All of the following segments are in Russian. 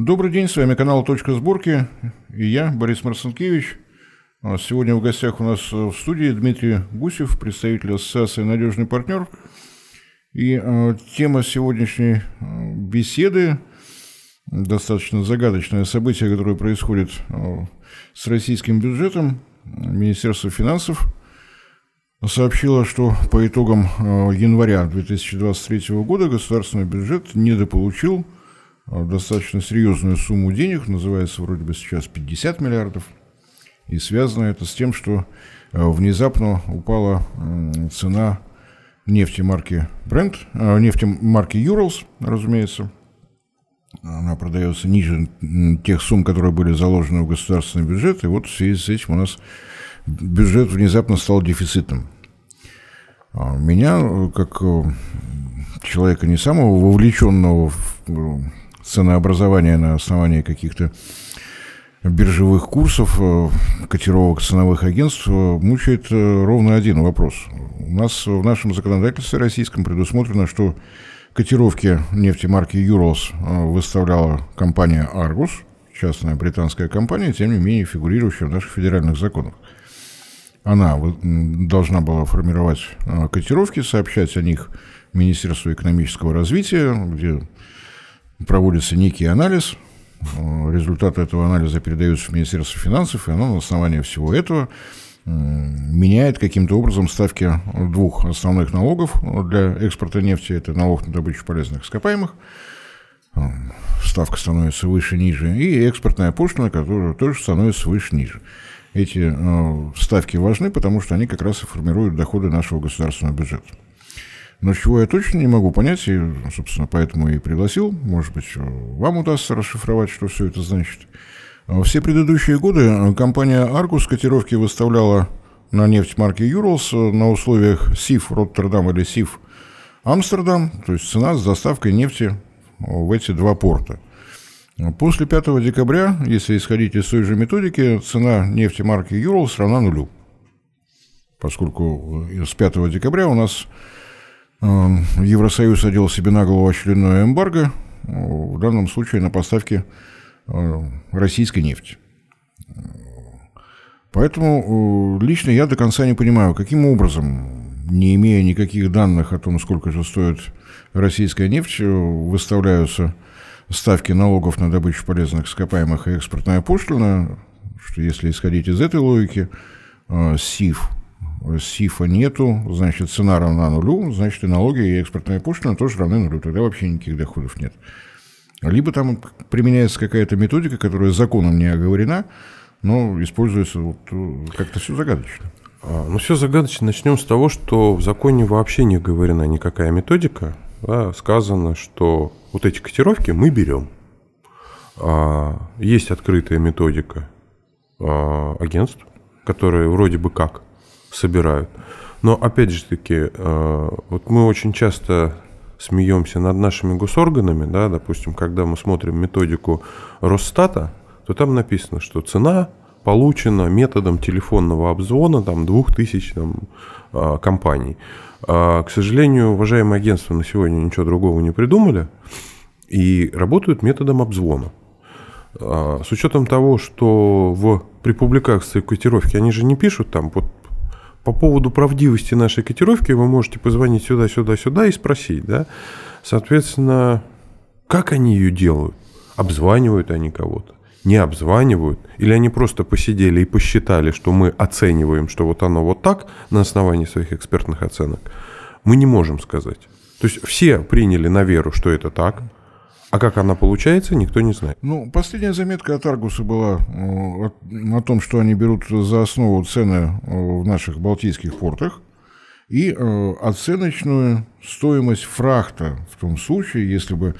Добрый день, с вами канал «Точка сборки» и я, Борис Марцинкевич. А сегодня в гостях у нас в студии Дмитрий Гусев, представитель ассоциации «Надежный партнер». И э, тема сегодняшней э, беседы – достаточно загадочное событие, которое происходит с российским бюджетом. Министерство финансов сообщило, что по итогам января 2023 года государственный бюджет недополучил достаточно серьезную сумму денег, называется вроде бы сейчас 50 миллиардов. И связано это с тем, что внезапно упала цена нефти марки Brent, э, нефти марки Urals, разумеется. Она продается ниже тех сумм, которые были заложены в государственный бюджет, и вот в связи с этим у нас бюджет внезапно стал дефицитным. А меня, как э, человека не самого вовлеченного в э, ценообразование на основании каких-то биржевых курсов, котировок ценовых агентств, мучает ровно один вопрос. У нас в нашем законодательстве российском предусмотрено, что котировки нефти марки э, выставляла компания Argus, частная британская компания, тем не менее фигурирующая в наших федеральных законах. Она должна была формировать э, котировки, сообщать о них Министерству экономического развития, где проводится некий анализ. Э, результаты этого анализа передаются в Министерство финансов, и оно на основании всего этого меняет каким-то образом ставки двух основных налогов для экспорта нефти. Это налог на добычу полезных ископаемых, ставка становится выше-ниже, и экспортная пошлина, которая тоже становится выше-ниже. Эти э, ставки важны, потому что они как раз и формируют доходы нашего государственного бюджета. Но чего я точно не могу понять, и, собственно, поэтому и пригласил, может быть, вам удастся расшифровать, что все это значит – все предыдущие годы компания Argus котировки выставляла на нефть марки Urals на условиях СИФ Роттердам или СИФ Амстердам, то есть цена с доставкой нефти в эти два порта. После 5 декабря, если исходить из той же методики, цена нефти марки Urals равна нулю. Поскольку с 5 декабря у нас э, Евросоюз одел себе на голову очередное эмбарго, в данном случае на поставки Э, российской нефти. Поэтому э, лично я до конца не понимаю, каким образом, не имея никаких данных о том, сколько же стоит российская нефть, выставляются ставки налогов на добычу полезных ископаемых и экспортная пошлина, что если исходить из этой логики, э, СИФ, СИФа нету, значит, цена равна нулю, значит, и налоги, и экспортная пошлина тоже равны нулю, тогда вообще никаких доходов нет. Либо там применяется какая-то методика, которая законом не оговорена, но используется вот э, как-то все загадочно. А, ну, все загадочно. Начнем с того, что в законе вообще не говорена никакая методика. Да, сказано, что вот эти котировки мы берем. А, есть открытая методика а, агентств, которые вроде бы как собирают. Но опять же таки, а, вот мы очень часто смеемся над нашими госорганами, да, допустим, когда мы смотрим методику Росстата, то там написано, что цена получена методом телефонного обзвона там, двух тысяч там, а, компаний. А, к сожалению, уважаемые агентства на сегодня ничего другого не придумали и работают методом обзвона. А, с учетом того, что в, при публикации котировки они же не пишут там вот по поводу правдивости нашей котировки вы можете позвонить сюда, сюда, сюда и спросить, да. Соответственно, как они ее делают? Обзванивают они кого-то? Не обзванивают? Или они просто посидели и посчитали, что мы оцениваем, что вот оно вот так на основании своих экспертных оценок? Мы не можем сказать. То есть все приняли на веру, что это так – а как она получается, никто не знает. Ну, последняя заметка от Аргуса была э, о том, что они берут за основу цены э, в наших балтийских портах и э, оценочную стоимость фрахта в том случае, если бы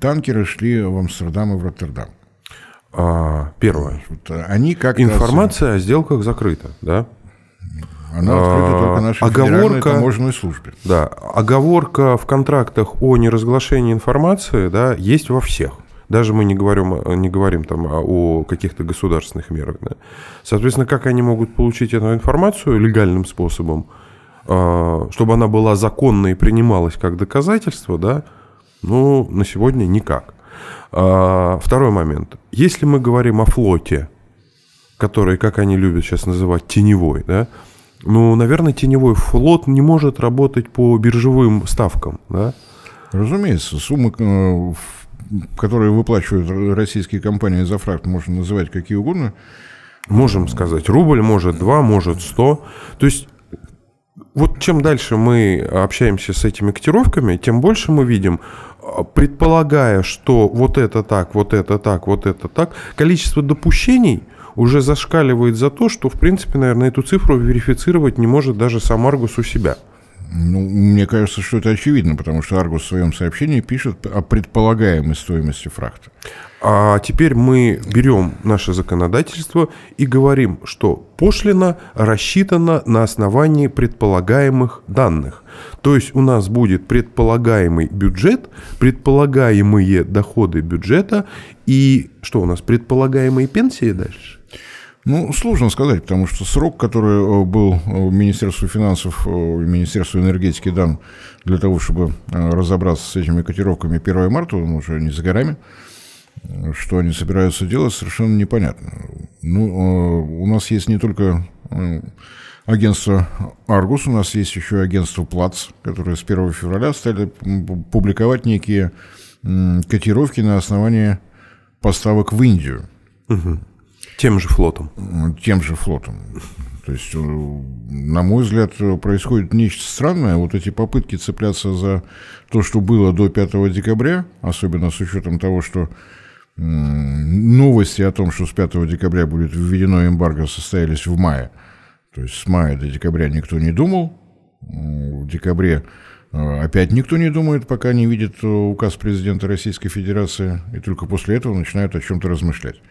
танкеры шли в Амстердам и в Роттердам. А, первое. Они как Информация о сделках закрыта, да? Она открыта а, только нашей оговорка, таможенной службе. Да, оговорка в контрактах о неразглашении информации да, есть во всех. Даже мы не говорим, не говорим там о каких-то государственных мерах. Да. Соответственно, как они могут получить эту информацию легальным способом, а, чтобы она была законной и принималась как доказательство, да, ну, на сегодня никак. А, второй момент. Если мы говорим о флоте, который, как они любят сейчас называть, теневой, да, ну, наверное, теневой флот не может работать по биржевым ставкам, да? Разумеется, суммы, э, которые выплачивают российские компании за фракт, можно называть какие угодно. Можем сказать, рубль, может, два, может, сто. То есть вот чем дальше мы общаемся с этими котировками, тем больше мы видим, а, предполагая, что вот это так, вот это так, вот это так, количество допущений уже зашкаливает за то, что, в принципе, наверное, эту цифру верифицировать не может даже сам Аргус у себя. Ну, мне кажется, что это очевидно, потому что Аргус в своем сообщении пишет о предполагаемой стоимости фрахта. А теперь мы берем наше законодательство и говорим, что пошлина рассчитана на основании предполагаемых данных. То есть у нас будет предполагаемый бюджет, предполагаемые доходы бюджета и что у нас, предполагаемые пенсии дальше? Ну, сложно сказать, потому что срок, который э, был э, Министерству финансов и э, Министерству энергетики дан для того, чтобы разобраться с этими котировками 1 марта, он уже не за горами. Что они собираются делать, совершенно непонятно. Ну, у нас есть не только агентство «Аргус», у нас есть еще агентство «Плац», которые с 1 февраля стали публиковать некие котировки на основании поставок в Индию. Угу. Тем же флотом. Тем же флотом. То есть, э, на мой взгляд, происходит нечто странное. Вот эти попытки цепляться за то, что было до 5 декабря, особенно с учетом того, что новости о том, что с 5 декабря будет введено эмбарго, состоялись в мае. То есть с мая до декабря никто не думал. В декабре э, опять никто не думает, пока не видит э, указ президента Российской Федерации, и только после этого начинают о чем-то размышлять.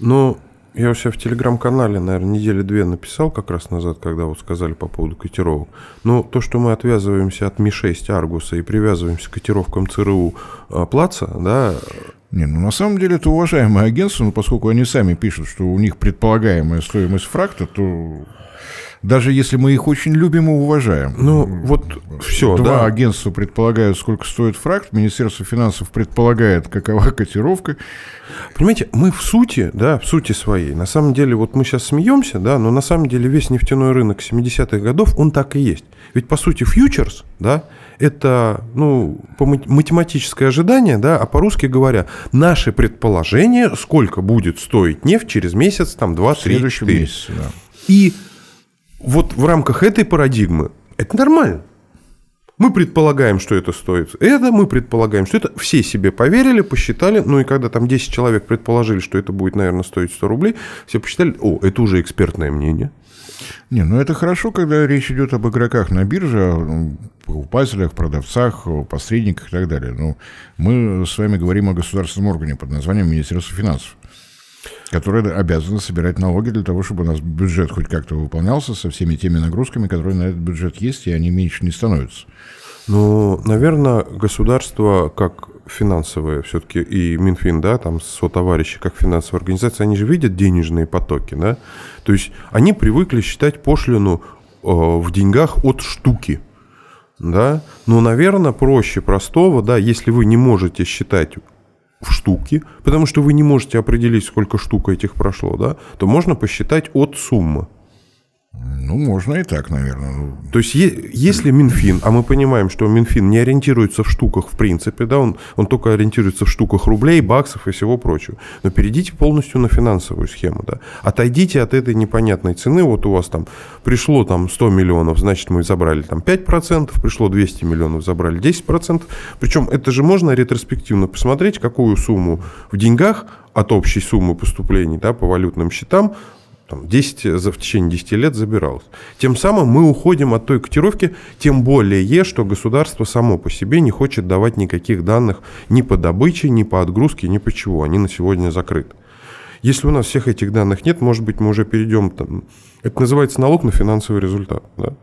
Ну, я у себя в телеграм-канале, наверное, недели две написал как раз назад, когда вот сказали по поводу котировок. Но то, что мы отвязываемся от Ми-6 Аргуса и привязываемся к котировкам ЦРУ а, Плаца, да... Не, ну на самом деле это уважаемое агентство, но поскольку они сами пишут, что у них предполагаемая стоимость фракта, то даже если мы их очень любим и уважаем. Ну, вот все, Два да. агентства предполагают, сколько стоит фракт, Министерство финансов предполагает, какова котировка. Понимаете, мы в сути, да, в сути своей, на самом деле, вот мы сейчас смеемся, да, но на самом деле весь нефтяной рынок 70-х годов, он так и есть. Ведь, по сути, фьючерс, да, это, ну, математическое ожидание, да, а по-русски говоря, наши предположения, сколько будет стоить нефть через месяц, там, два, три, четыре. Месяце, да. И вот в рамках этой парадигмы это нормально. Мы предполагаем, что это стоит это, мы предполагаем, что это. Все себе поверили, посчитали. Ну и когда там 10 человек предположили, что это будет, наверное, стоить 100 рублей, все посчитали, о, это уже экспертное мнение. Не, ну это хорошо, когда речь идет об игроках на бирже, о покупателях, продавцах, посредниках и так далее. Но мы с вами говорим о государственном органе под названием Министерство финансов которые обязаны собирать налоги для того, чтобы у нас бюджет хоть как-то выполнялся со всеми теми нагрузками, которые на этот бюджет есть, и они меньше не становятся. Ну, наверное, государство как финансовое все-таки и Минфин, да, там сотоварищи как финансовая организация, они же видят денежные потоки, да, то есть они привыкли считать пошлину э, в деньгах от штуки, да, но, наверное, проще простого, да, если вы не можете считать в штуки, потому что вы не можете определить, сколько штук этих прошло, да, то можно посчитать от суммы. Ну, можно и так, наверное. Ну, То есть, если Минфин, а мы понимаем, что Минфин не ориентируется в штуках в принципе, да, он, он только ориентируется в штуках рублей, баксов и всего прочего, но перейдите полностью на финансовую схему, да. Отойдите от этой непонятной цены, вот у вас там пришло там 100 миллионов, значит, мы забрали там 5%, пришло 200 миллионов, забрали 10%, причем это же можно ретроспективно посмотреть, какую сумму в деньгах от общей суммы поступлений да, по валютным счетам там, 10, за, в течение 10 лет забиралось. Тем самым мы уходим от той котировки, тем более, что государство само по себе не хочет давать никаких данных ни по добыче, ни по отгрузке, ни по чего. Они на сегодня закрыты. Если у нас всех этих данных нет, может быть, мы уже перейдем там... Это называется налог на финансовый результат. Да?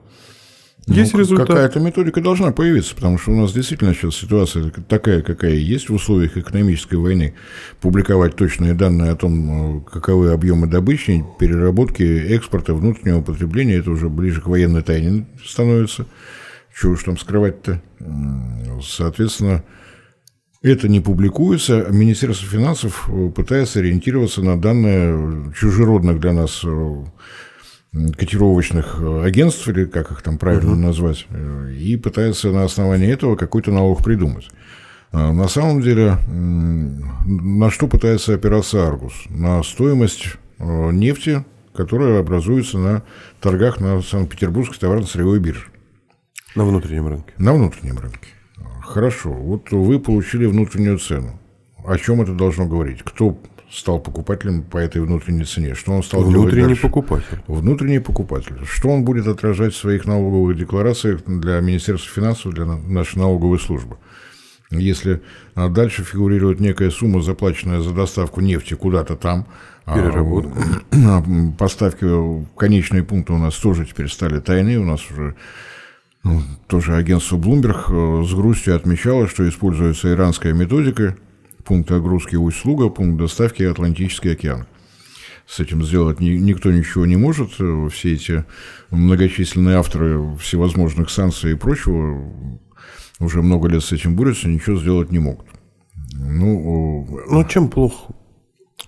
Есть ну, результат. Какая-то методика должна появиться, потому что у нас действительно сейчас ситуация такая, какая есть в условиях экономической войны. Публиковать точные данные о том, э, каковы объемы добычи, переработки, экспорта, внутреннего потребления, это уже ближе к военной тайне становится. Чего уж там скрывать-то. Соответственно, это не публикуется, а Министерство финансов э, пытается ориентироваться на данные чужеродных для нас э, котировочных э, агентств, или как их там правильно угу. назвать, и пытается на основании этого какой-то налог придумать. А на самом деле, на что пытается опираться Аргус? На стоимость нефти, которая образуется на торгах на Санкт-Петербургской товарно-сырьевой бирже. На внутреннем рынке. На внутреннем рынке. Хорошо, вот вы получили внутреннюю цену. О чем это должно говорить? Кто стал покупателем по этой внутренней цене? Что он стал Внутренний делать дальше? покупатель. Внутренний покупатель. Что он будет отражать в своих налоговых декларациях для Министерства финансов, для нашей налоговой службы? Если а, дальше фигурирует некая сумма, заплаченная за доставку нефти куда-то там, а, переработку. А, поставки в конечные пункты у нас тоже теперь стали тайны, у нас уже ну, тоже агентство Bloomberg э, с грустью отмечало, что используется иранская методика, пункт огрузки услуга, пункт доставки Атлантический океан. С этим сделать ни, никто ничего не может. Все эти многочисленные авторы всевозможных санкций и прочего уже много лет с этим борются, ничего сделать не могут. Ну, ну чем плохо?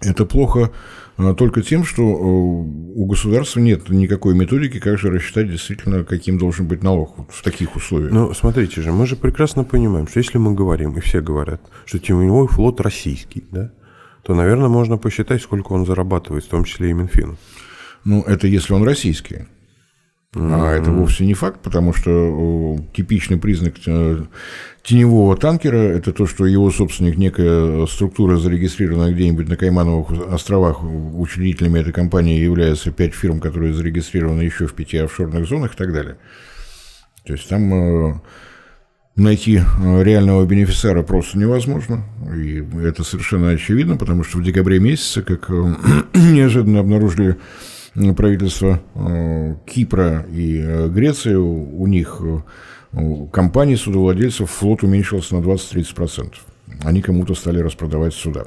Это плохо а, только тем, что э, у государства нет никакой методики, как же рассчитать действительно, каким должен быть налог вот в таких условиях. Ну, смотрите же, мы же прекрасно понимаем, что если мы говорим, и все говорят, что теневой флот российский, да, то, наверное, можно посчитать, сколько он зарабатывает, в том числе и Минфин. Ну, это если он российский. А это вовсе не факт, потому что типичный признак э, теневого танкера – это то, что его собственник, некая структура, зарегистрированная где-нибудь на Каймановых островах, учредителями этой компании являются пять фирм, которые зарегистрированы еще в пяти офшорных зонах и так далее. То есть там э, найти э, реального бенефициара просто невозможно. И это совершенно очевидно, потому что в декабре месяце, как неожиданно обнаружили правительства э, Кипра и э, Греции, у них э, компании судовладельцев флот уменьшился на 20-30%. Они кому-то стали распродавать суда.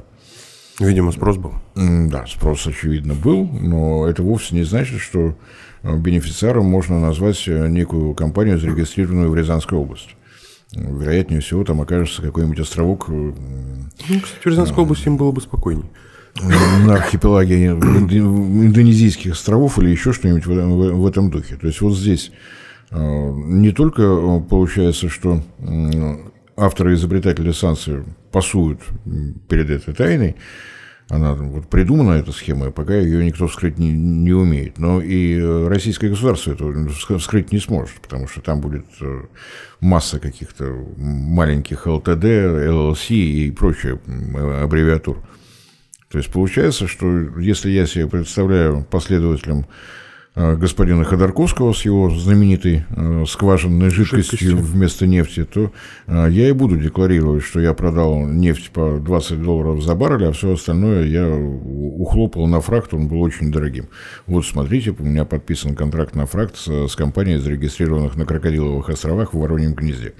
Видимо, спрос был. Да, спрос, очевидно, был, но это вовсе не значит, что бенефициаром можно назвать некую компанию, зарегистрированную в Рязанской области. Вероятнее всего, там окажется какой-нибудь островок. Ну, кстати, в Рязанской области им было бы спокойнее на архипелаге индонезийских островов или еще что-нибудь в, этом духе. То есть вот здесь э, не только э, получается, что авторы и изобретатели санкций пасуют перед этой тайной, она вот придумана, эта схема, пока ее никто вскрыть не, не умеет. Но и российское государство это вскрыть не сможет, потому что там будет э, масса каких-то маленьких ЛТД, ЛЛС и прочая аббревиатур. То есть получается, что если я себе представляю последователем э, господина Ходорковского с его знаменитой э, скважинной жидкостью, жидкостью вместо нефти, то э, я и буду декларировать, что я продал нефть по 20 долларов за баррель, а все остальное я ухлопал на фракт, он был очень дорогим. Вот смотрите, у меня подписан контракт на фракт с, с компанией, зарегистрированных на Крокодиловых островах в Вороньем гнезде.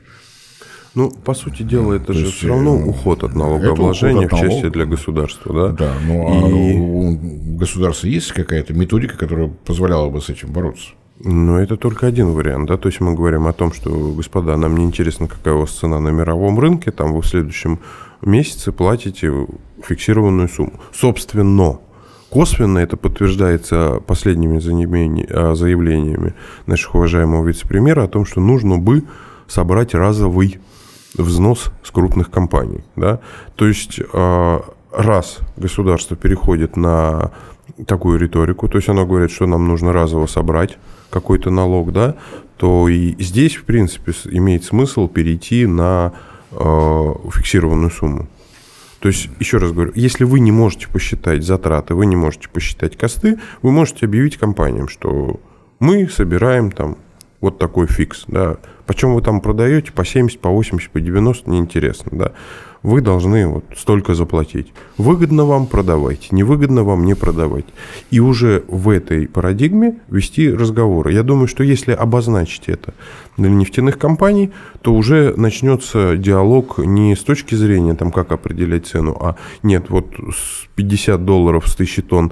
Ну, по сути дела, это То же все равно э, уход от налогообложения уход от налог... в части для государства, да? Да, ну И... а у государства есть какая-то методика, которая позволяла бы с этим бороться? Ну, это только один вариант, да, то есть мы говорим о том, что, господа, нам не интересно, какая у вас цена на мировом рынке, там вы в следующем месяце платите фиксированную сумму. Собственно, косвенно это подтверждается последними а, заявлениями наших уважаемого вице-премьера о том, что нужно бы собрать разовый взнос с крупных компаний. Да? То есть а, раз государство переходит на такую риторику, то есть оно говорит, что нам нужно разово собрать какой-то налог, да, то и здесь, в принципе, имеет смысл перейти на э, фиксированную сумму. То есть, еще раз говорю, если вы не можете посчитать затраты, вы не можете посчитать косты, вы можете объявить компаниям, что мы собираем там вот такой фикс, да. Почем вы там продаете, по 70, по 80, по 90, неинтересно, да. Вы должны вот столько заплатить. Выгодно вам продавайте, невыгодно вам не продавать. И уже в этой парадигме вести разговоры. Я думаю, что если обозначить это для нефтяных компаний, то уже начнется диалог не с точки зрения, там, как определять цену, а нет, вот 50 долларов с 1000 тонн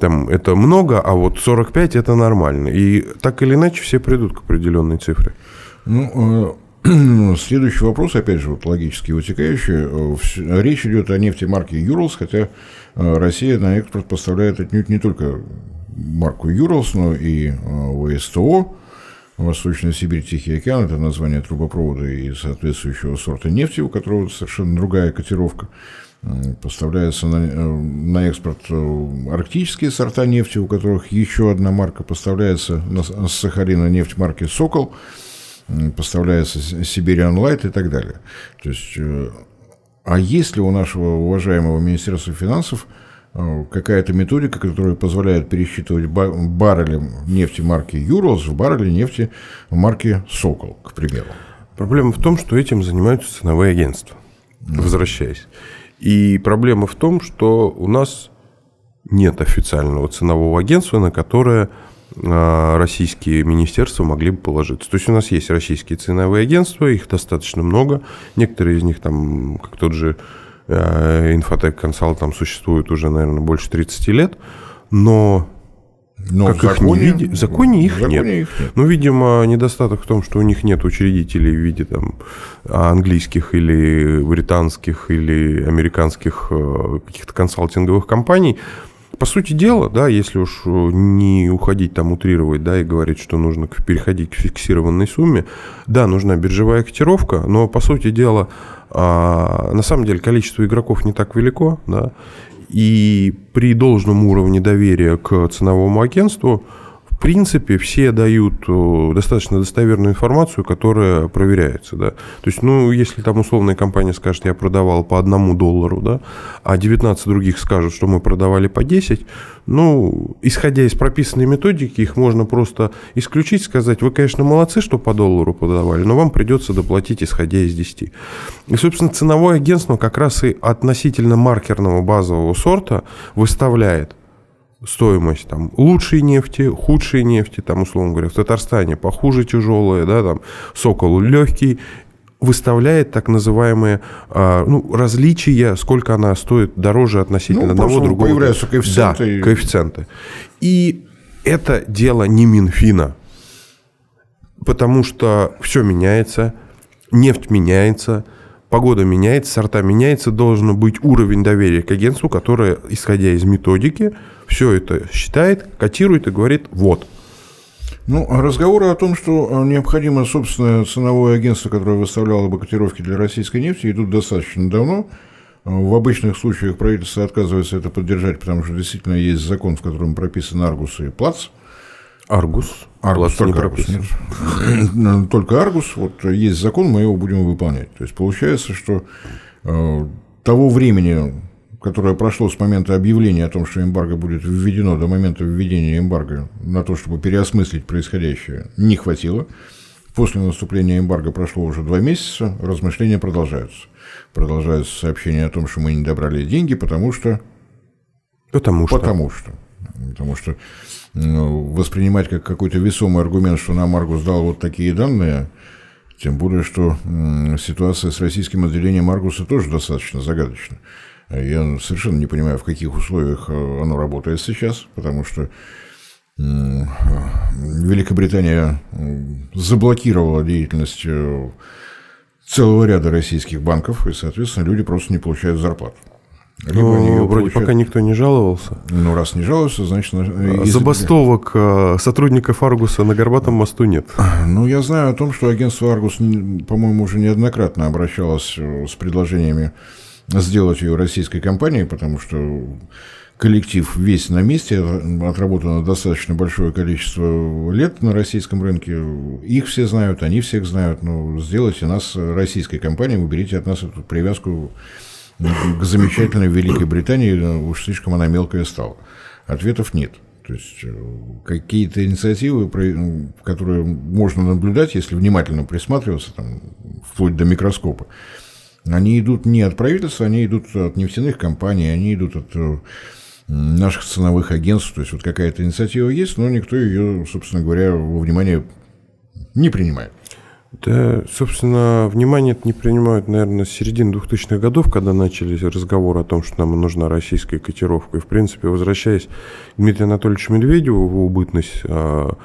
там это много, а вот 45 это нормально. И так или иначе все придут к определенной цифре. Ну, следующий вопрос, опять же, вот логически вытекающий. Речь идет о нефти марки Юрлс, хотя Россия на экспорт поставляет отнюдь не только марку Юрлс, но и ВСТО, Восточная Сибирь, Тихий океан, это название трубопровода и соответствующего сорта нефти, у которого совершенно другая котировка. Поставляются на, э, на экспорт э, арктические сорта нефти, у которых еще одна марка поставляется с Сахарина нефть марки «Сокол», поставляется Сибириан Лайт и так далее. То есть, э, а есть ли у нашего уважаемого Министерства финансов какая-то методика, которая позволяет пересчитывать баррели нефти марки Юрлс в баррели нефти марки Сокол, к примеру? Проблема в том, что этим занимаются ценовые агентства, возвращаясь. И проблема в том, что у нас нет официального ценового агентства, на которое а, российские министерства могли бы положиться. То есть у нас есть российские ценовые агентства, их достаточно много. Некоторые из них, там, как тот же Инфотек Консалт, там существуют уже, наверное, больше 30 лет. Но но как в законе, их не види... в законе их законе нет. их нет. Ну, видимо, недостаток в том, что у них нет учредителей в виде там, английских или британских или американских э, каких-то консалтинговых компаний. По сути дела, да, если уж не уходить там утрировать, да, и говорить, что нужно переходить к фиксированной сумме, да, нужна биржевая котировка, но по сути дела, а, на самом деле количество игроков не так велико, да, и при должном уровне доверия к ценовому агентству, принципе, все дают э, достаточно достоверную информацию, которая проверяется. Да? То есть, ну, если там условная компания скажет, я продавал по одному доллару, да, а 19 других скажут, что мы продавали по 10, ну, исходя из прописанной методики, их можно просто исключить, сказать, вы, конечно, молодцы, что по доллару подавали, но вам придется доплатить, исходя из 10. И, собственно, ценовое агентство как раз и относительно маркерного базового сорта выставляет стоимость там лучшей нефти, худшей нефти, там, условно говоря, в Татарстане похуже тяжелая, да, там, Сокол легкий, выставляет так называемые а, ну, различия, сколько она стоит дороже относительно ну, одного другого. Появляются коэффициенты. Да, коэффициенты. И это дело не Минфина, потому что все меняется, нефть меняется, погода меняется, сорта меняется, должен быть уровень доверия к агентству, которое, исходя из методики, все это считает, котирует и говорит «вот». Ну, а разговоры о том, что а, необходимо собственное ценовое агентство, которое выставляло бы котировки для российской нефти, идут достаточно давно. А, в обычных случаях правительство отказывается это поддержать, потому что действительно есть закон, в котором прописаны Аргус и Плац. Аргус? Аргус, только не Аргус, нет. Только Аргус. Вот есть закон, мы его будем выполнять. То есть получается, что того времени, которое прошло с момента объявления о том, что эмбарго будет введено до момента введения эмбарго на то, чтобы переосмыслить происходящее, не хватило. После наступления эмбарго прошло уже два месяца, размышления продолжаются. Продолжаются сообщения о том, что мы не добрали деньги, потому что... Потому что. Потому что. Потому что ну, воспринимать как какой-то весомый аргумент, что нам Аргус дал вот такие данные, тем более, что ситуация с российским отделением Аргуса тоже достаточно загадочна. Я совершенно не понимаю, в каких условиях э, оно работает сейчас, потому что Великобритания заблокировала деятельность э, целого ряда российских банков, и, соответственно, люди просто не получают зарплату. Либо ну, они вроде получают... пока никто не жаловался. Ну, раз не жаловался, значит... Если... Забастовок э, сотрудников Аргуса на Горбатом мосту нет. Ну, я знаю о том, что агентство Аргус, по-моему, уже неоднократно обращалось с предложениями сделать ее российской компанией, потому что коллектив весь на месте, отработано достаточно большое количество лет на российском рынке. Их все знают, они всех знают. Но сделайте нас российской компанией, уберите от нас эту привязку к замечательной Великой Британии, уж слишком она мелкая стала. Ответов нет. То есть э, какие-то инициативы, которые можно наблюдать, если внимательно присматриваться, там, вплоть до микроскопа, они идут не от правительства, они идут от нефтяных компаний, они идут от э, наших ценовых агентств. То есть вот какая-то инициатива есть, но никто ее, собственно говоря, во внимание не принимает. Да, собственно, внимание это не принимают, наверное, с середины 2000-х годов, когда начались разговоры о том, что нам нужна российская котировка. И, в принципе, возвращаясь к Дмитрию Анатольевичу Медведеву в убытность, а,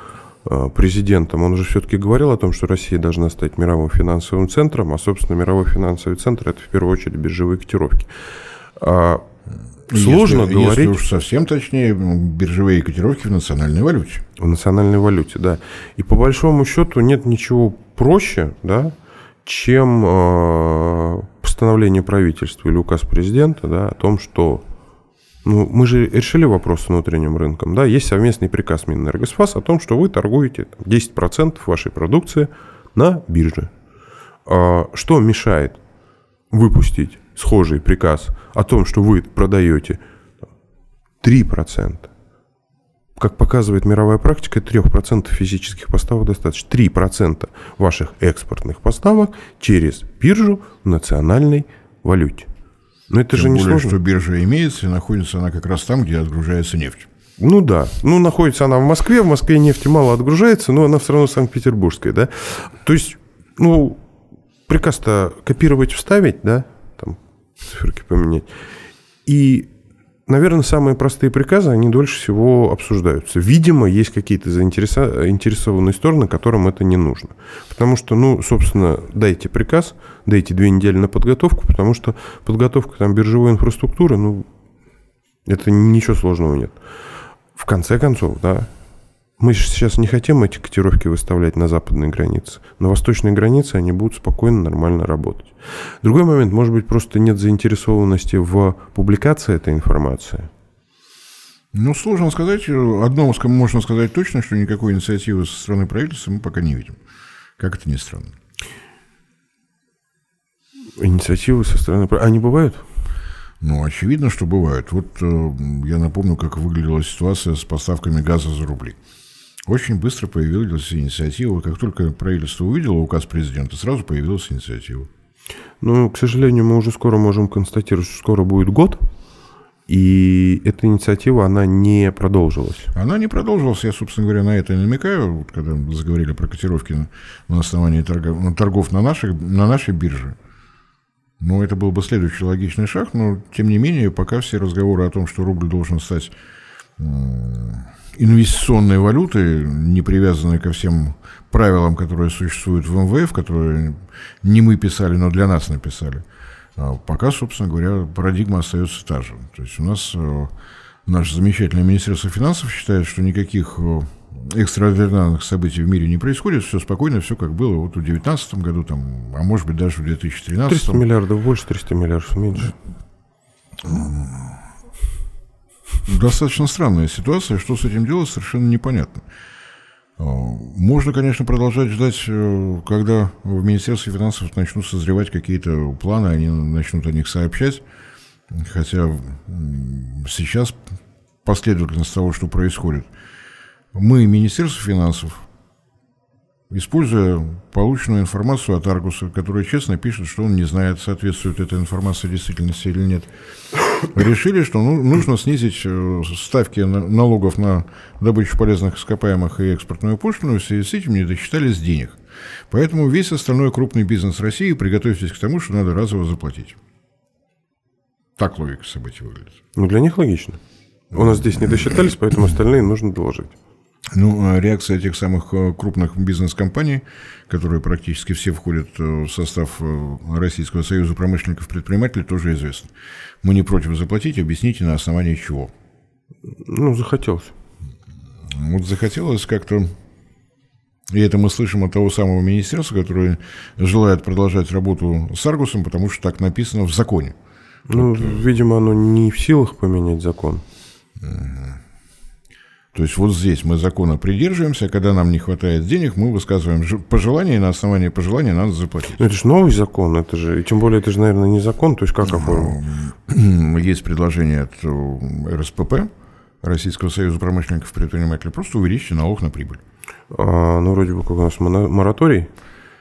президентом, он же все-таки говорил о том, что Россия должна стать мировым финансовым центром, а, собственно, мировой финансовый центр – это в первую очередь биржевые котировки. А Сложно если, говорить. Если уж совсем точнее, биржевые котировки в национальной валюте. В национальной валюте, да. И по большому счету нет ничего проще, да, чем э, постановление правительства или указ президента да, о том, что ну, мы же решили вопрос с внутренним рынком. Да? Есть совместный приказ Минэнергосфас о том, что вы торгуете 10% вашей продукции на бирже. А что мешает выпустить схожий приказ о том, что вы продаете 3%? Как показывает мировая практика, 3% физических поставок достаточно. 3% ваших экспортных поставок через биржу в национальной валюте. Но это Тем же не более, сложно. что биржа имеется, и находится она как раз там, где отгружается нефть. Ну да. Ну, находится она в Москве. В Москве нефти мало отгружается, но она все равно Санкт-Петербургская, да. То есть, ну, приказ-то копировать, вставить, да, там циферки поменять. И наверное, самые простые приказы, они дольше всего обсуждаются. Видимо, есть какие-то заинтересованные стороны, которым это не нужно. Потому что, ну, собственно, дайте приказ, дайте две недели на подготовку, потому что подготовка там биржевой инфраструктуры, ну, это ничего сложного нет. В конце концов, да, мы сейчас не хотим эти котировки выставлять на западной границе. На восточной границе они будут спокойно, нормально работать. Другой момент, может быть, просто нет заинтересованности в публикации этой информации. Ну, сложно сказать. Одно можно сказать точно, что никакой инициативы со стороны правительства мы пока не видим. Как это ни странно. Инициативы со стороны... Они бывают? Ну, очевидно, что бывают. Вот э, я напомню, как выглядела ситуация с поставками газа за рубли. Очень быстро появилась инициатива. Как только правительство увидело указ президента, сразу появилась инициатива. Ну, к сожалению, мы уже скоро можем констатировать, что скоро будет год, и эта инициатива, она не продолжилась. Она не продолжилась. Я, собственно говоря, на это и намекаю, вот, когда заговорили про котировки на, на основании торгов, на торгов на, наших, на нашей бирже. Ну, это был бы следующий логичный шаг, но, тем не менее, пока все разговоры о том, что рубль должен стать инвестиционной валюты, не привязанной ко всем правилам, которые существуют в МВФ, которые не мы писали, но для нас написали. А пока, собственно говоря, парадигма остается та же. То есть у нас э, наше замечательное Министерство финансов считает, что никаких э, экстраординарных событий в мире не происходит, все спокойно, все как было вот в 2019 году, там, а может быть даже в 2013. 300 миллиардов больше, 300 миллиардов меньше. Достаточно странная ситуация, что с этим делать, совершенно непонятно. А, можно, конечно, продолжать ждать, э, когда в Министерстве финансов начнут созревать какие-то планы, они начнут о них сообщать. Хотя сейчас последовательность того, что происходит. Мы, Министерство финансов, используя полученную информацию от Аргуса, который честно пишет, что он не знает, соответствует эта информация действительности или нет, решили, что ну, нужно снизить э, ставки налогов на добычу полезных ископаемых и экспортную пошлину, и в связи с этим не досчитались денег. Поэтому весь остальной крупный бизнес России приготовьтесь к тому, что надо разово заплатить. Так логика событий выглядит. Ну, для них логично. У нас здесь не досчитались, поэтому остальные нужно доложить. Ну, а реакция этих самых э, крупных бизнес-компаний, которые практически все входят э, в состав э, Российского союза промышленников и предпринимателей, тоже известна. Мы не против заплатить, объясните на основании чего. Ну, захотелось. Вот захотелось как-то... И это мы слышим от того самого министерства, которое желает продолжать работу с Аргусом, потому что так написано в законе. Ну, вот. видимо, оно не в силах поменять закон. То есть вот здесь мы закона придерживаемся, а когда нам не хватает денег, мы высказываем пожелания, и на основании пожелания надо заплатить. Но это же новый закон, это же, и тем более это же, наверное, не закон, то есть как оформить? Есть предложение от э, РСПП, Российского союза промышленников и предпринимателей, просто увеличить налог на прибыль. А, ну, вроде бы как у нас мораторий,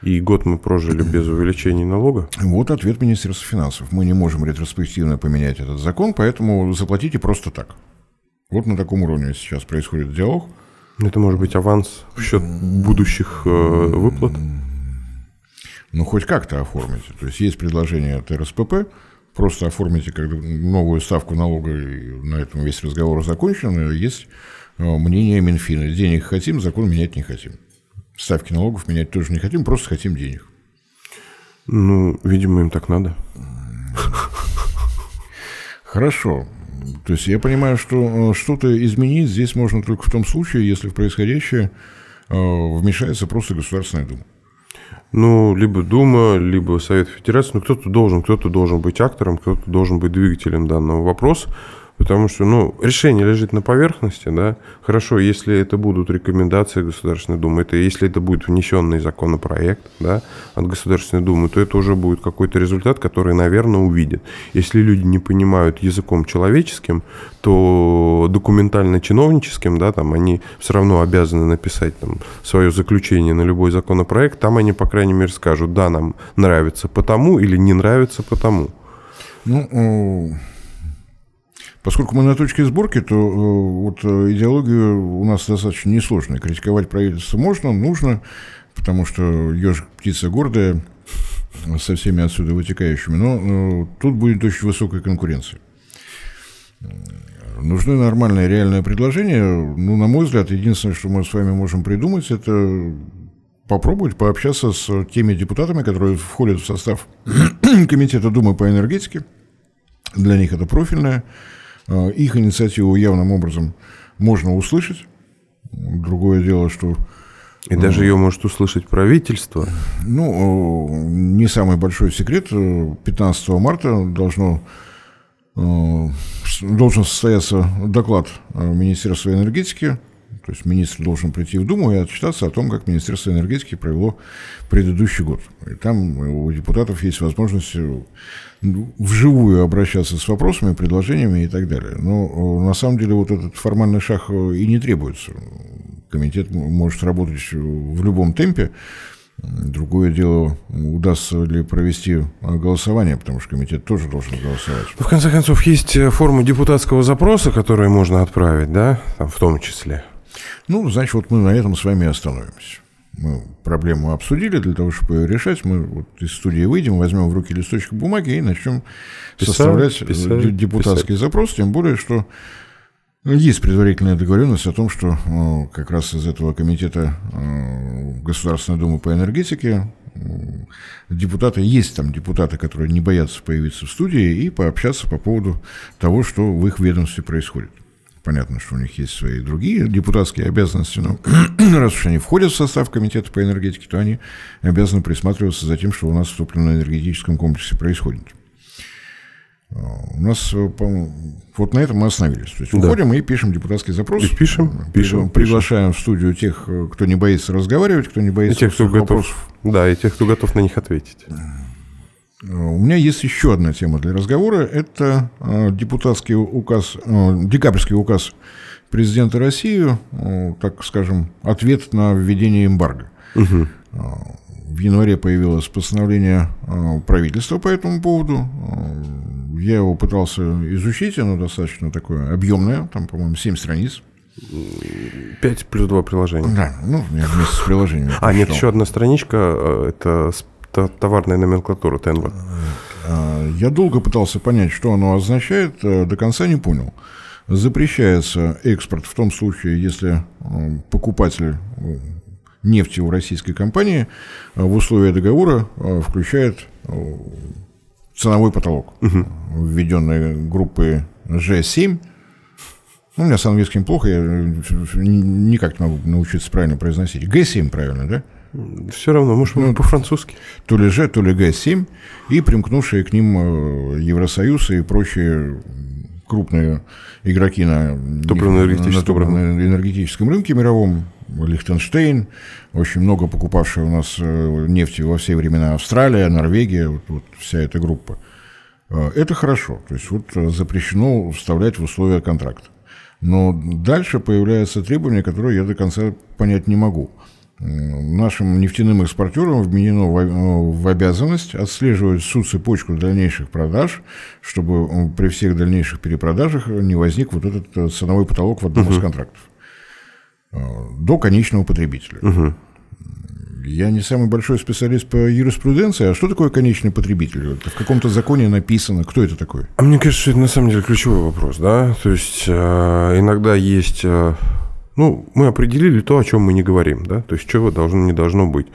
и год мы прожили без увеличения налога? Вот ответ Министерства финансов. Мы не можем ретроспективно поменять этот закон, поэтому заплатите просто так. Вот на таком уровне сейчас происходит диалог. Это может быть аванс в счет будущих э, выплат? Ну, хоть как-то оформите. То есть есть предложение от РСПП, просто оформите как новую ставку налога, и на этом весь разговор закончен. И есть мнение Минфина. Денег хотим, закон менять не хотим. Ставки налогов менять тоже не хотим, просто хотим денег. Ну, видимо, им так надо. Хорошо. То есть я понимаю, что что-то изменить здесь можно только в том случае, если в происходящее вмешается просто Государственная Дума. Ну, либо Дума, либо Совет Федерации. Ну, кто-то должен, кто-то должен быть актором, кто-то должен быть двигателем данного вопроса. Потому что, ну, решение лежит на поверхности, да. Хорошо, если это будут рекомендации Государственной Думы, это если это будет внесенный законопроект, да, от Государственной Думы, то это уже будет какой-то результат, который, наверное, увидят. Если люди не понимают языком человеческим, то документально-чиновническим, да, там они все равно обязаны написать там свое заключение на любой законопроект, там они, по крайней мере, скажут, да, нам нравится потому или не нравится потому. Ну, Поскольку мы на точке сборки, то э, вот э, идеология у нас достаточно несложная. Критиковать правительство можно, нужно, потому что ежик птица гордая со всеми отсюда вытекающими. Но э, тут будет очень высокая конкуренция. Нужны нормальные реальные предложения. Ну, на мой взгляд, единственное, что мы с вами можем придумать, это попробовать пообщаться с теми депутатами, которые входят в состав Комитета Думы по энергетике. Для них это профильное их инициативу явным образом можно услышать. Другое дело, что... И даже ее может услышать правительство. Ну, э, не самый большой секрет. 15 марта должно, э, должен состояться доклад Министерства энергетики. То есть министр должен прийти в Думу и отчитаться о том, как Министерство энергетики провело предыдущий год. И там у депутатов есть возможность вживую обращаться с вопросами, предложениями и так далее. Но э, на самом деле вот этот формальный шаг э, и не требуется. Комитет может работать в любом темпе. Другое дело, удастся ли провести э, голосование, потому что комитет тоже должен голосовать. В конце концов, есть форма депутатского запроса, которую можно отправить, да, там, в том числе. Ну, значит, вот мы на этом с вами остановимся мы проблему обсудили, для того, чтобы ее решать, мы вот из студии выйдем, возьмем в руки листочек бумаги и начнем писать, составлять писать, депутатский писать. запрос, тем более, что есть предварительная договоренность о том, что ну, как раз из этого комитета э, Государственной Думы по энергетике депутаты, есть там депутаты, которые не боятся появиться в студии и пообщаться по поводу того, что в их ведомстве происходит. Понятно, что у них есть свои другие депутатские обязанности, но раз уж они входят в состав комитета по энергетике, то они обязаны присматриваться за тем, что у нас в топливно-энергетическом комплексе происходит. А, у нас э, вот на этом мы остановились. То есть да. уходим и пишем депутатский запрос. И пишем, пишем, приглашаем пишем. в студию тех, э, кто не боится разговаривать, кто не боится и тех, кто готов, вопросов. Да, и тех, кто готов на них ответить. У меня есть еще одна тема для разговора. Это э, депутатский указ, э, декабрьский указ президента России, э, так скажем, ответ на введение эмбарго. Угу. В январе появилось постановление правительства по этому поводу. Я его пытался изучить, оно достаточно такое объемное, там, по-моему, 7 страниц. 5 плюс 2 приложения. Да, ну, вместе с приложением. А, нет, еще одна страничка, это товарная номенклатура ТНВ? А, я долго пытался понять, что оно означает, э, до конца не понял. Запрещается экспорт в том случае, если э, покупатель э, нефти у российской компании в условия договора включает ценовой потолок, угу. введенный группой G7. Ну, у меня с английским плохо, я никак не могу научиться правильно произносить. G7 правильно, да? Все равно, может, ну, по-французски. То ли Ж, то ли Г7, и примкнувшие к ним э, Евросоюз и прочие крупные игроки на, топливно-энергетическом рынке мировом, Лихтенштейн, очень много покупавшая у нас э, нефти во все времена Австралия, Норвегия, вот, вот вся эта группа. Э, это хорошо, то есть вот запрещено вставлять в условия контракта. Но дальше появляются требования, которые я до конца понять не могу нашим нефтяным экспортерам вменено в обязанность отслеживать всю цепочку дальнейших продаж, чтобы при всех дальнейших перепродажах не возник вот этот э, ценовой потолок в одном угу. из контрактов э, до конечного потребителя. Угу. Я не самый большой специалист по юриспруденции. А что такое конечный потребитель? Это в каком-то законе написано. Кто это такой? А мне кажется, что это на самом деле ключевой вопрос. Да? То есть э, иногда есть ну, мы определили то, о чем мы не говорим, да, то есть чего должно, не должно быть.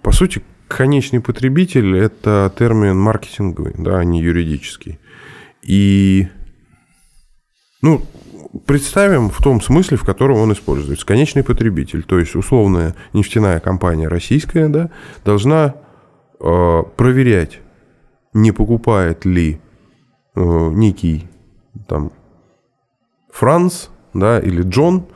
По сути, конечный потребитель – это термин маркетинговый, да, а не юридический. И, ну, представим в том смысле, в котором он используется. Конечный потребитель, то есть условная нефтяная компания российская, да, должна э, проверять, не покупает ли э, некий там Франц, да, или Джон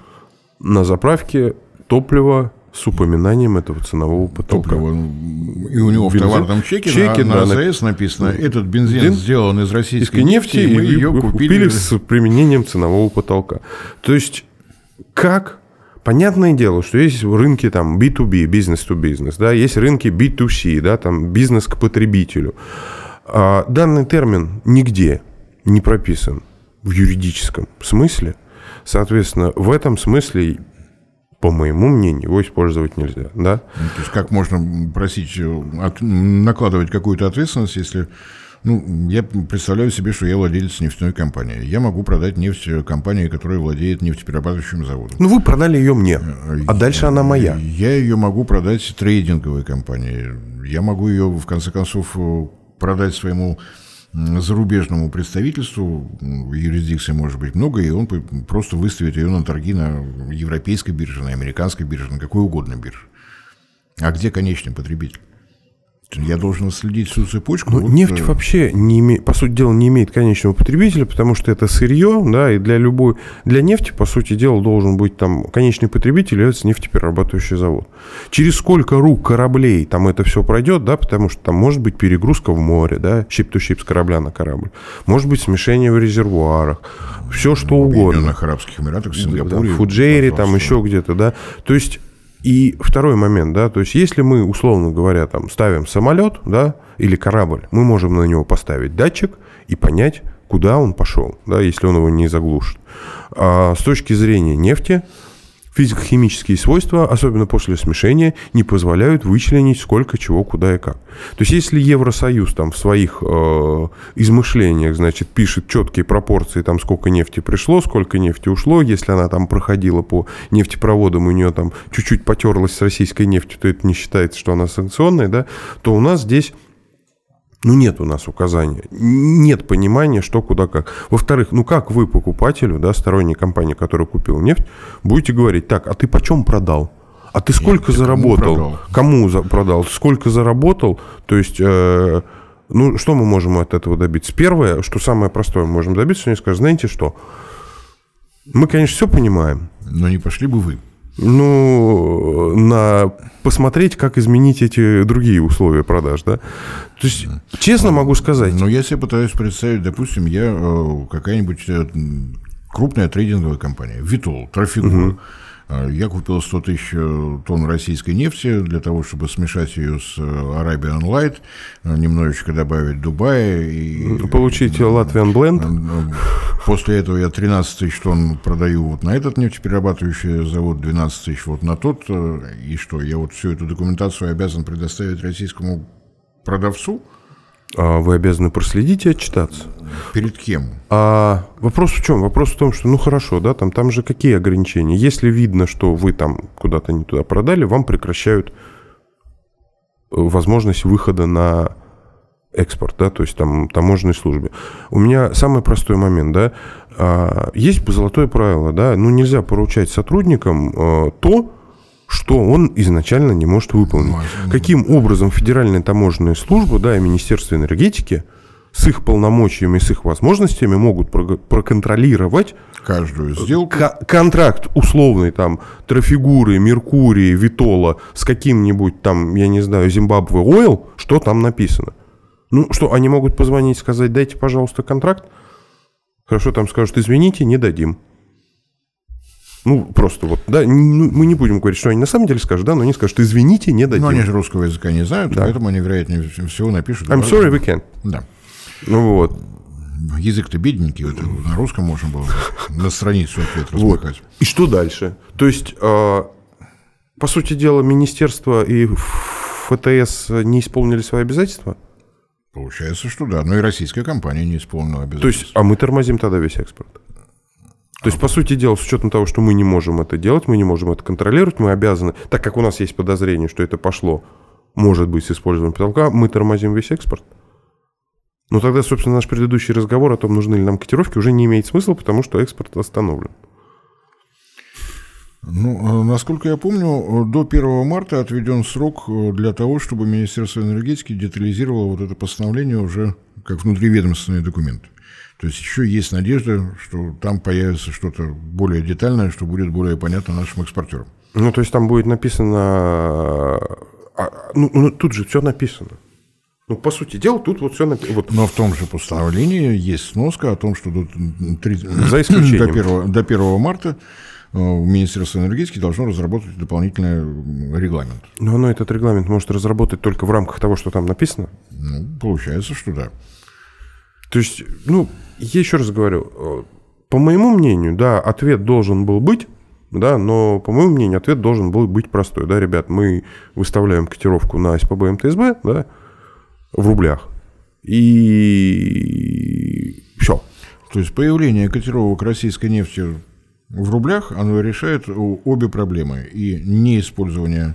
на заправке топливо с упоминанием этого ценового потока. И у него бензин. в товарном чеке, чеке на, на АЗС написано, этот бензин, бензин сделан из российской нефти, нефти, и мы ее купили. купили с применением ценового потолка. То есть, как Понятное дело, что есть рынки там B2B, бизнес to бизнес, да, есть рынки B2C, да, там бизнес к потребителю. А данный термин нигде не прописан в юридическом смысле. Соответственно, в этом смысле по моему мнению, его использовать нельзя. Да? Ну, то есть как можно просить, э, от, накладывать какую-то ответственность, если... Ну, я представляю себе, что я владелец нефтяной компании. Я могу продать нефть компании, которая владеет нефтеперерабатывающим заводом. Ну, вы продали ее мне, а дальше я, она моя. Я ее могу продать трейдинговой компании. Я могу ее, в конце концов, э, продать своему зарубежному представительству, юрисдикции может быть много, и он просто выставит ее на торги на европейской бирже, на американской бирже, на какой угодно бирже. А где конечный потребитель? Я должен следить всю цепочку. Ну, вот, нефть э... вообще, не име... по сути дела, не имеет конечного потребителя, потому что это сырье, да, и для любой... Для нефти, по сути дела, должен быть там конечный потребитель, это нефтеперерабатывающий завод. Через сколько рук кораблей там это все пройдет, да, потому что там может быть перегрузка в море, да, щип-то-щип с корабля на корабль, может быть смешение в резервуарах, все что угодно. В Арабских Эмиратах, в Сингапуре. Да, Фуджейре, там еще где-то, да. То есть и второй момент, да, то есть если мы, условно говоря, там ставим самолет, да, или корабль, мы можем на него поставить датчик и понять, куда он пошел, да, если он его не заглушит. А с точки зрения нефти, физико-химические свойства, особенно после смешения, не позволяют вычленить сколько чего, куда и как. То есть, если Евросоюз там в своих э, измышлениях, значит, пишет четкие пропорции, там сколько нефти пришло, сколько нефти ушло, если она там проходила по нефтепроводам, у нее там чуть-чуть потерлась с российской нефтью, то это не считается, что она санкционная, да, то у нас здесь ну, нет у нас указания, нет понимания, что, куда, как. Во-вторых, ну, как вы покупателю, да, сторонней компании, которая купила нефть, будете говорить, так, а ты почем продал? А ты сколько нет, заработал? Кому продал? Кому за продал? Сколько заработал? То есть, э, ну, что мы можем от этого добиться? Первое, что самое простое мы можем добиться, они скажут, знаете что? Мы, конечно, все понимаем. Но не пошли бы вы. Ну, на посмотреть, как изменить эти другие условия продаж, да? То есть, честно могу сказать... Ну, я себе пытаюсь представить, допустим, я э, какая-нибудь э, крупная трейдинговая компания, Витол, Трафигур, угу. А, я купил 100 тысяч э, тонн российской нефти для того, чтобы смешать ее с э, Arabian Light, э, немножечко добавить Дубая. И, Получить Latvian Blend. После этого я 13 тысяч тонн продаю вот на этот нефтеперерабатывающий завод, 12 тысяч вот на тот. И что, я вот всю эту документацию обязан предоставить российскому продавцу? А вы обязаны проследить и отчитаться. Перед кем? А вопрос в чем? Вопрос в том, что, ну хорошо, да, там, там же какие ограничения? Если видно, что вы там куда-то не туда продали, вам прекращают э, возможность выхода на экспорт, да, то есть там таможенной службе. У меня самый простой момент, да, а, есть золотое правило, да, ну нельзя поручать сотрудникам э, то, что он изначально не может выполнить. Каким образом Федеральная таможенная служба да, и Министерство энергетики с их полномочиями, с их возможностями могут проконтролировать каждую сделку. контракт условный там Трафигуры, Меркурии, Витола с каким-нибудь там, я не знаю, Зимбабве Ойл, что там написано. Ну что, они могут позвонить и сказать, дайте, пожалуйста, контракт? Хорошо, там скажут, извините, не дадим. Ну, просто вот, да, ну, мы не будем говорить, что они на самом деле скажут, да, но они скажут, извините, не дадим. Но они же русского языка не знают, да. поэтому они, вероятнее всего, напишут. I'm sorry, we can. Да. Ну вот. Язык-то бедненький, вот, на русском можно было на страницу ответ размыкать. Вот. И что дальше? То есть, э, по сути дела, министерство и ФТС не исполнили свои обязательства? Получается, что да. Но и российская компания не исполнила обязательства. То есть, а мы тормозим тогда весь экспорт? То есть, по сути дела, с учетом того, что мы не можем это делать, мы не можем это контролировать, мы обязаны, так как у нас есть подозрение, что это пошло, может быть, с использованием потолка, мы тормозим весь экспорт. Но тогда, собственно, наш предыдущий разговор о том, нужны ли нам котировки, уже не имеет смысла, потому что экспорт остановлен. Ну, э, насколько я помню, до 1 марта отведен срок э, для того, чтобы Министерство энергетики детализировало вот это постановление уже как внутриведомственный документ. То есть еще есть надежда, что там появится что-то более детальное, что будет более понятно нашим экспортерам. Ну, то есть там будет написано... А, ну, ну, тут же все написано. Ну, по сути дела, тут вот все написано. Вот. Но в том же постановлении есть сноска о том, что до, 3, За исключением. до, 1, до 1 марта э, Министерство энергетики должно разработать дополнительный регламент. Но оно этот регламент может разработать только в рамках того, что там написано? Ну, получается, что да. То есть, ну, я еще раз говорю, э, по моему мнению, да, ответ должен был быть, да, но, по моему мнению, ответ должен был быть простой, да, ребят, мы выставляем котировку на СПБ МТСБ, да, в рублях, и все. То есть появление котировок российской нефти в рублях, оно решает обе проблемы. И неиспользование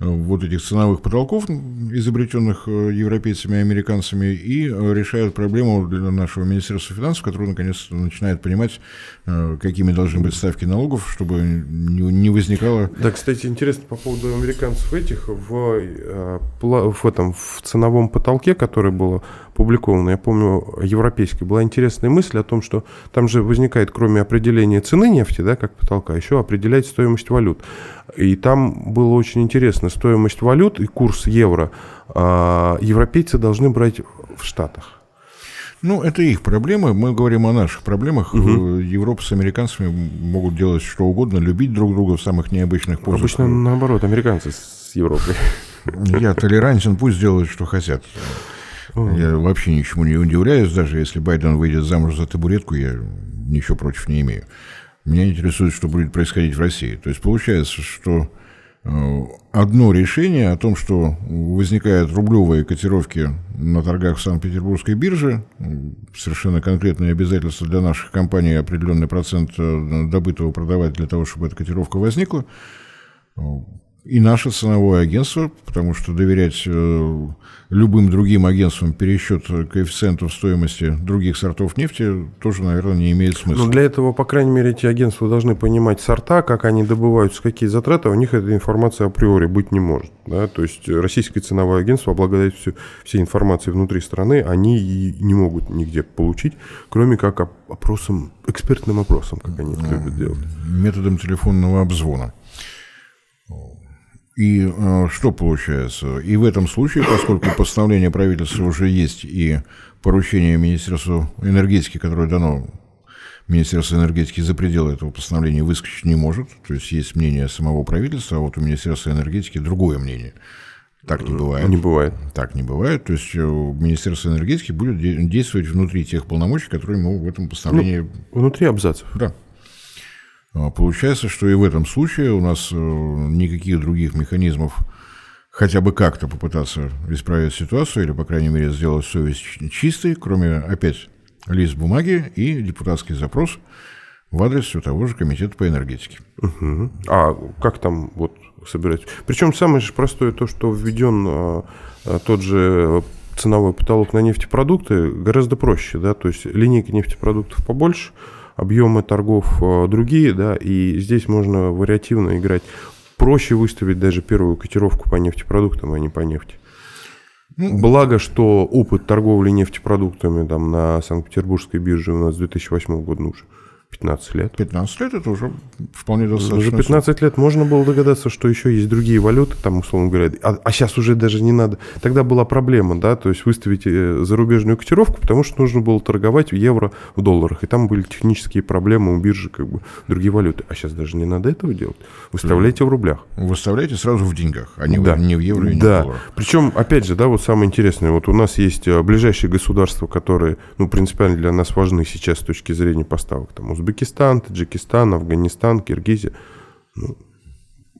вот этих ценовых потолков, изобретенных э, европейцами и американцами, и э, решают проблему для нашего Министерства финансов, которое наконец начинает понимать, э, какими должны быть ставки налогов, чтобы не возникало... Да, кстати, интересно по поводу американцев этих в, в, этом, в ценовом потолке, который было опубликовано, я помню, европейской, была интересная мысль о том, что там же возникает, кроме определения цены нефти, да, как потолка, еще определять стоимость валют. И там было очень интересно, стоимость валют и курс евро а, европейцы должны брать в Штатах. Ну, это их проблемы. Мы говорим о наших проблемах. Угу. Европа с американцами могут делать что угодно, любить друг друга в самых необычных позах. Обычно наоборот, американцы с Европой. Я толерантен, пусть делают, что хотят. Я вообще ничему не удивляюсь, даже если Байден выйдет замуж за табуретку, я ничего против не имею. Меня интересует, что будет происходить в России. То есть получается, что э, одно решение о том, что возникают рублевые котировки на торгах Санкт-Петербургской бирже, совершенно конкретные обязательства для наших компаний, определенный процент э, добытого продавать для того, чтобы эта котировка возникла, и наше ценовое агентство, потому что доверять э, любым другим агентствам пересчет коэффициентов стоимости других сортов нефти тоже, наверное, не имеет смысла. Но для этого, по крайней мере, эти агентства должны понимать сорта, как они добываются, какие затраты, а у них эта информация априори быть не может. Да? То есть российское ценовое агентство обладает все, всей информацией внутри страны, они и не могут нигде получить, кроме как опросом, экспертным опросом, как они это любят делать. Методом телефонного обзвона. И э, что получается? И в этом случае, поскольку постановление правительства уже есть и поручение Министерству энергетики, которое дано Министерство энергетики за пределы этого постановления выскочить не может. То есть есть мнение самого правительства, а вот у Министерства энергетики другое мнение. Так не бывает. Не бывает. Так не бывает. То есть э, Министерство энергетики будет действовать внутри тех полномочий, которые ему в этом постановлении... Ну, внутри абзацев. Да. А, получается, что и в этом случае у нас э, никаких других механизмов хотя бы как-то попытаться исправить ситуацию или, по крайней мере, сделать совесть чистой, кроме, опять, лист бумаги и депутатский запрос в адрес все того же комитета по энергетике. Угу. А как там вот собирать? Причем самое же простое то, что введен а, а, тот же ценовой потолок на нефтепродукты, гораздо проще, да, то есть линейка нефтепродуктов побольше – объемы торгов э, другие, да, и здесь можно вариативно играть. Проще выставить даже первую котировку по нефтепродуктам, а не по нефти. Ну, Благо, что опыт торговли нефтепродуктами там, на Санкт-Петербургской бирже у нас с 2008 года уже 15 лет. 15 лет это уже вполне достаточно. За 15 лет можно было догадаться, что еще есть другие валюты, там, условно говоря, а, а сейчас уже даже не надо. Тогда была проблема, да, то есть выставить э, зарубежную котировку, потому что нужно было торговать в евро в долларах, и там были технические проблемы у биржи, как бы, другие валюты. А сейчас даже не надо этого делать. Выставляйте в рублях. Выставляйте сразу в деньгах, а не, да. в, не в евро и не да. в долларах. Причем, опять же, да, вот самое интересное, вот у нас есть э, ближайшие государства, которые, ну, принципиально для нас важны сейчас с точки зрения поставок, там, Узбекистан, Таджикистан, Афганистан, Киргизия. Ну,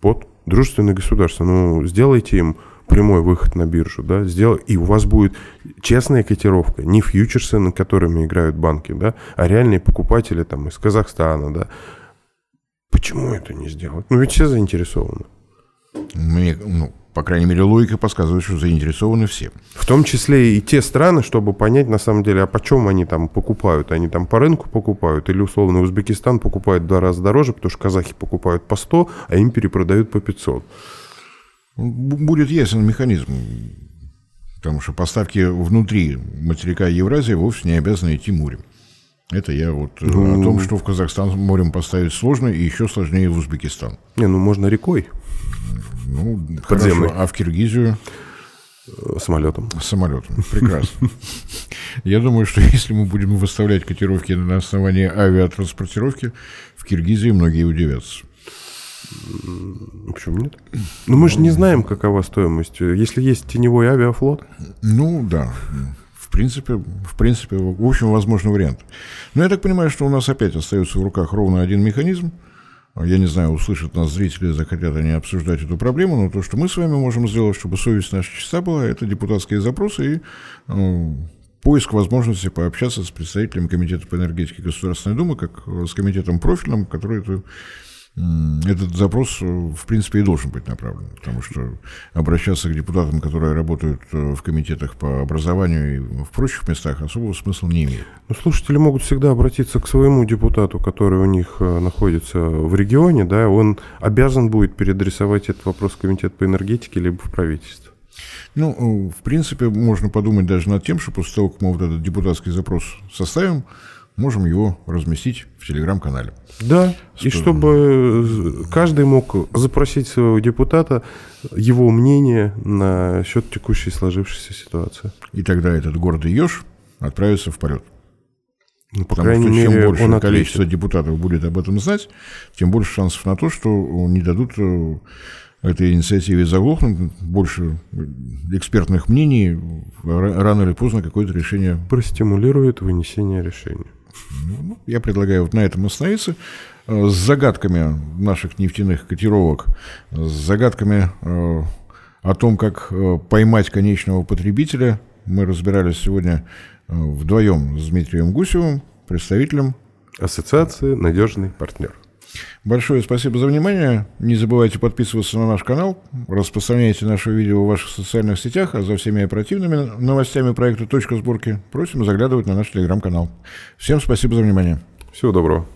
вот, дружественные государства. Ну, сделайте им прямой выход на биржу, да, сделал, и у вас будет честная котировка, не фьючерсы, на которыми играют банки, да, а реальные покупатели там из Казахстана, да. Почему это не сделать? Ну, ведь все заинтересованы. Мне, ну, по крайней мере, логика подсказывает, что заинтересованы все. В том числе и те страны, чтобы понять, на самом деле, а почем они там покупают. Они там по рынку покупают, или условно Узбекистан покупает в два раза дороже, потому что казахи покупают по 100, а им перепродают по 500. Будет ясен механизм. Потому что поставки внутри материка Евразии вовсе не обязаны идти морем. Это я вот ну, о том, что в Казахстан морем поставить сложно и еще сложнее в Узбекистан. Не, ну можно рекой. Ну, Подземный. хорошо. А в Киргизию? Э, самолетом. Самолетом. Прекрасно. Я думаю, что если мы будем выставлять котировки на основании авиатранспортировки, в Киргизии многие удивятся. Почему нет? Ну, мы же не знаем, какова стоимость. Если есть теневой авиафлот. Ну, да. В принципе, в принципе, в общем, возможный вариант. Но я так понимаю, что у нас опять остается в руках ровно один механизм – я не знаю, услышат нас зрители, захотят они обсуждать эту проблему, но то, что мы с вами можем сделать, чтобы совесть наша чиста была, это депутатские запросы и ну, поиск возможности пообщаться с представителями Комитета по энергетике Государственной Думы, как с комитетом профильным, который эту этот запрос, э, в принципе, и должен быть направлен, потому что обращаться к депутатам, которые работают э, в комитетах по образованию и в прочих местах, особого смысла не имеет. Ну, слушатели могут всегда обратиться к своему депутату, который у них э, находится в регионе, да, он обязан будет переадресовать этот вопрос в комитет по энергетике либо в правительство. Ну, в принципе, можно подумать даже над тем, что после того, как мы вот этот депутатский запрос составим, можем его разместить в телеграм-канале. Да, что... и чтобы каждый мог запросить своего депутата его мнение на счет текущей сложившейся ситуации. И тогда этот гордый еж отправится в полет. Ну, по Потому крайней что чем мере, больше он количество ответит. депутатов будет об этом знать, тем больше шансов на то, что не дадут э, этой инициативе заглохнуть, больше экспертных мнений, рано или поздно какое-то решение... Простимулирует вынесение решения. Я предлагаю вот на этом остановиться. Э, с загадками наших нефтяных котировок, с загадками э, о том, как э, поймать конечного потребителя, мы разбирались сегодня вдвоем с Дмитрием Гусевым, представителем Ассоциации «Надежный партнер». Большое спасибо за внимание. Не забывайте подписываться на наш канал, распространяйте наше видео в ваших социальных сетях, а за всеми оперативными новостями проекта «Точка сборки» просим заглядывать на наш телеграм-канал. Всем спасибо за внимание. Всего доброго.